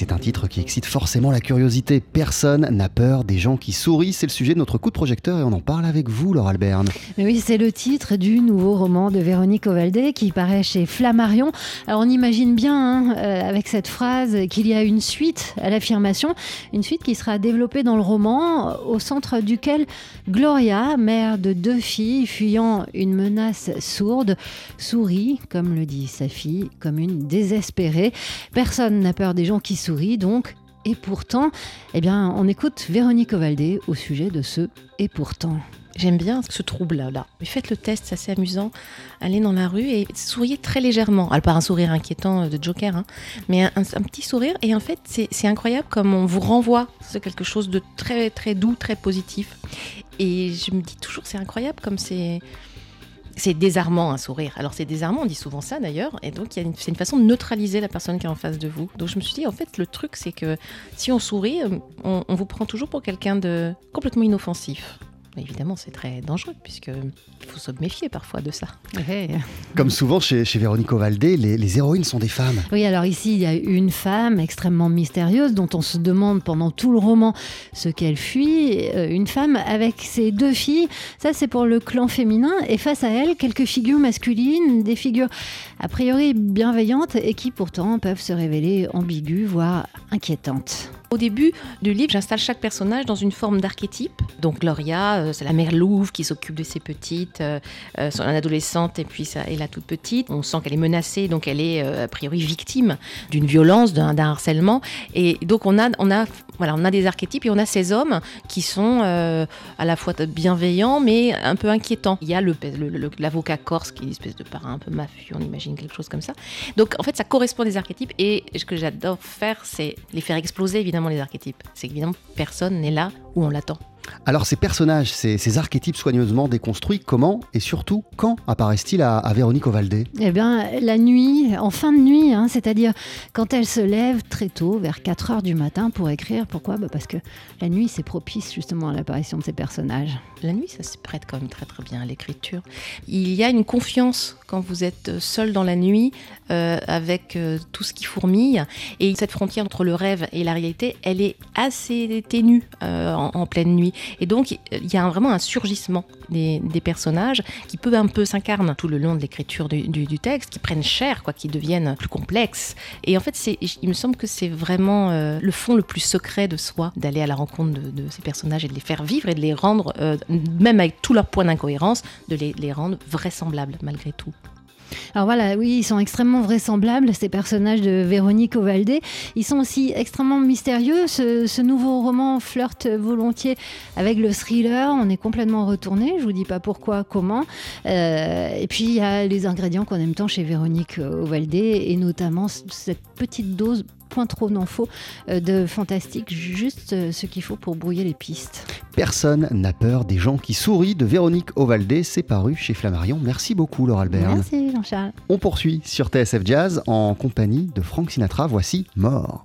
c'est un titre qui excite forcément la curiosité. Personne n'a peur des gens qui sourient. C'est le sujet de notre coup de projecteur et on en parle avec vous, Laura Alberne. Oui, c'est le titre du nouveau roman de Véronique Ovaldé qui paraît chez Flammarion. Alors on imagine bien, hein, euh, avec cette phrase, qu'il y a une suite à l'affirmation, une suite qui sera développée dans le roman, au centre duquel Gloria, mère de deux filles fuyant une menace sourde, sourit, comme le dit sa fille, comme une désespérée. Personne n'a peur des gens qui sourient, donc. Et pourtant, eh bien, on écoute Véronique Ovaldé au sujet de ce et pourtant. J'aime bien ce trouble-là. Faites le test, c'est assez amusant. Allez dans la rue et souriez très légèrement. Alors, pas un sourire inquiétant de Joker, hein, mais un, petit sourire. Et en fait, c'est incroyable comme on vous renvoie c'est quelque chose de très, très doux, très positif. Et je me dis toujours, c'est incroyable comme c'est c'est désarmant un sourire. Alors c'est désarmant, on dit souvent ça d'ailleurs, et donc c'est une façon de neutraliser la personne qui est en face de vous. Donc je me suis dit, en fait, le truc c'est que si on sourit, on, on vous prend toujours pour quelqu'un de complètement inoffensif évidemment, c'est très dangereux, puisqu'il faut se méfier parfois de ça. Comme souvent chez, Véronique Ovaldé, les, héroïnes sont des femmes. Oui, alors ici, il y a une femme extrêmement mystérieuse dont on se demande pendant tout le roman ce qu'elle fuit. Euh, une femme avec ses deux filles, ça c'est pour le clan féminin, et face à elle, quelques figures masculines, des figures a priori bienveillantes et qui pourtant peuvent se révéler ambiguës, voire inquiétantes. Au début du livre, j'installe chaque personnage dans une forme d'archétype. Donc Gloria, euh, c'est la mère louve qui s'occupe de ses petites, euh, euh, son adolescente et puis ça, et la toute petite. On sent qu'elle est menacée, donc elle est a priori victime d'une violence, d'un harcèlement. Et donc on a, on a, voilà, on a des archétypes et on a ces hommes qui sont à la fois bienveillants mais un peu inquiétants. Il y a l'avocat corse qui est une espèce de parrain un peu mafieux, on imagine quelque chose comme ça. Donc en fait, ça correspond à des archétypes et ce que j'adore faire, c'est les faire exploser évidemment les archétypes. C'est évidemment personne n'est là où on l'attend. Alors ces personnages, ces, archétypes soigneusement déconstruits, comment et surtout quand apparaissent-ils à, Véronique Ovaldé? Eh bien la nuit, en fin de nuit, hein, c'est-à-dire quand elle se lève très tôt, vers 4 heures du matin pour écrire. Pourquoi? Bah, Parce que la nuit c'est propice justement à l'apparition de ces personnages. La nuit ça se prête quand même très très bien à l'écriture. Il y a une confiance quand vous êtes seul dans la nuit euh, avec euh, tout ce qui fourmille et cette frontière entre le rêve et la réalité, elle est assez ténue euh, en pleine nuit. Et donc, il y a vraiment un surgissement des, personnages qui peut un peu s'incarner tout le long de l'écriture du, texte, qui prennent chair, quoi, qui deviennent plus complexes. Et en fait, il me semble que c'est vraiment euh, le fond le plus secret de soi, d'aller à la rencontre de, ces personnages et de les faire vivre et de les rendre, euh, même avec tous leurs points d'incohérence, de les rendre vraisemblables malgré tout. Alors voilà, oui, ils sont extrêmement vraisemblables, ces personnages de Véronique Ovaldé. Ils sont aussi extrêmement mystérieux. Ce, nouveau roman flirte volontiers avec le thriller. On est complètement retourné. Je vous dis pas pourquoi, comment. Euh, et puis il y a les ingrédients qu'on aime tant chez Véronique Ovaldé, et notamment cette petite dose point trop n'en faut euh, de fantastique, juste euh, ce qu'il faut pour brouiller les pistes. Personne n'a peur des gens qui sourient de Véronique Ovaldé, c'est paru chez Flammarion. Merci beaucoup Laure Albert. Merci Jean-Charles. On poursuit sur TSF Jazz en compagnie de Frank Sinatra, voici Mort.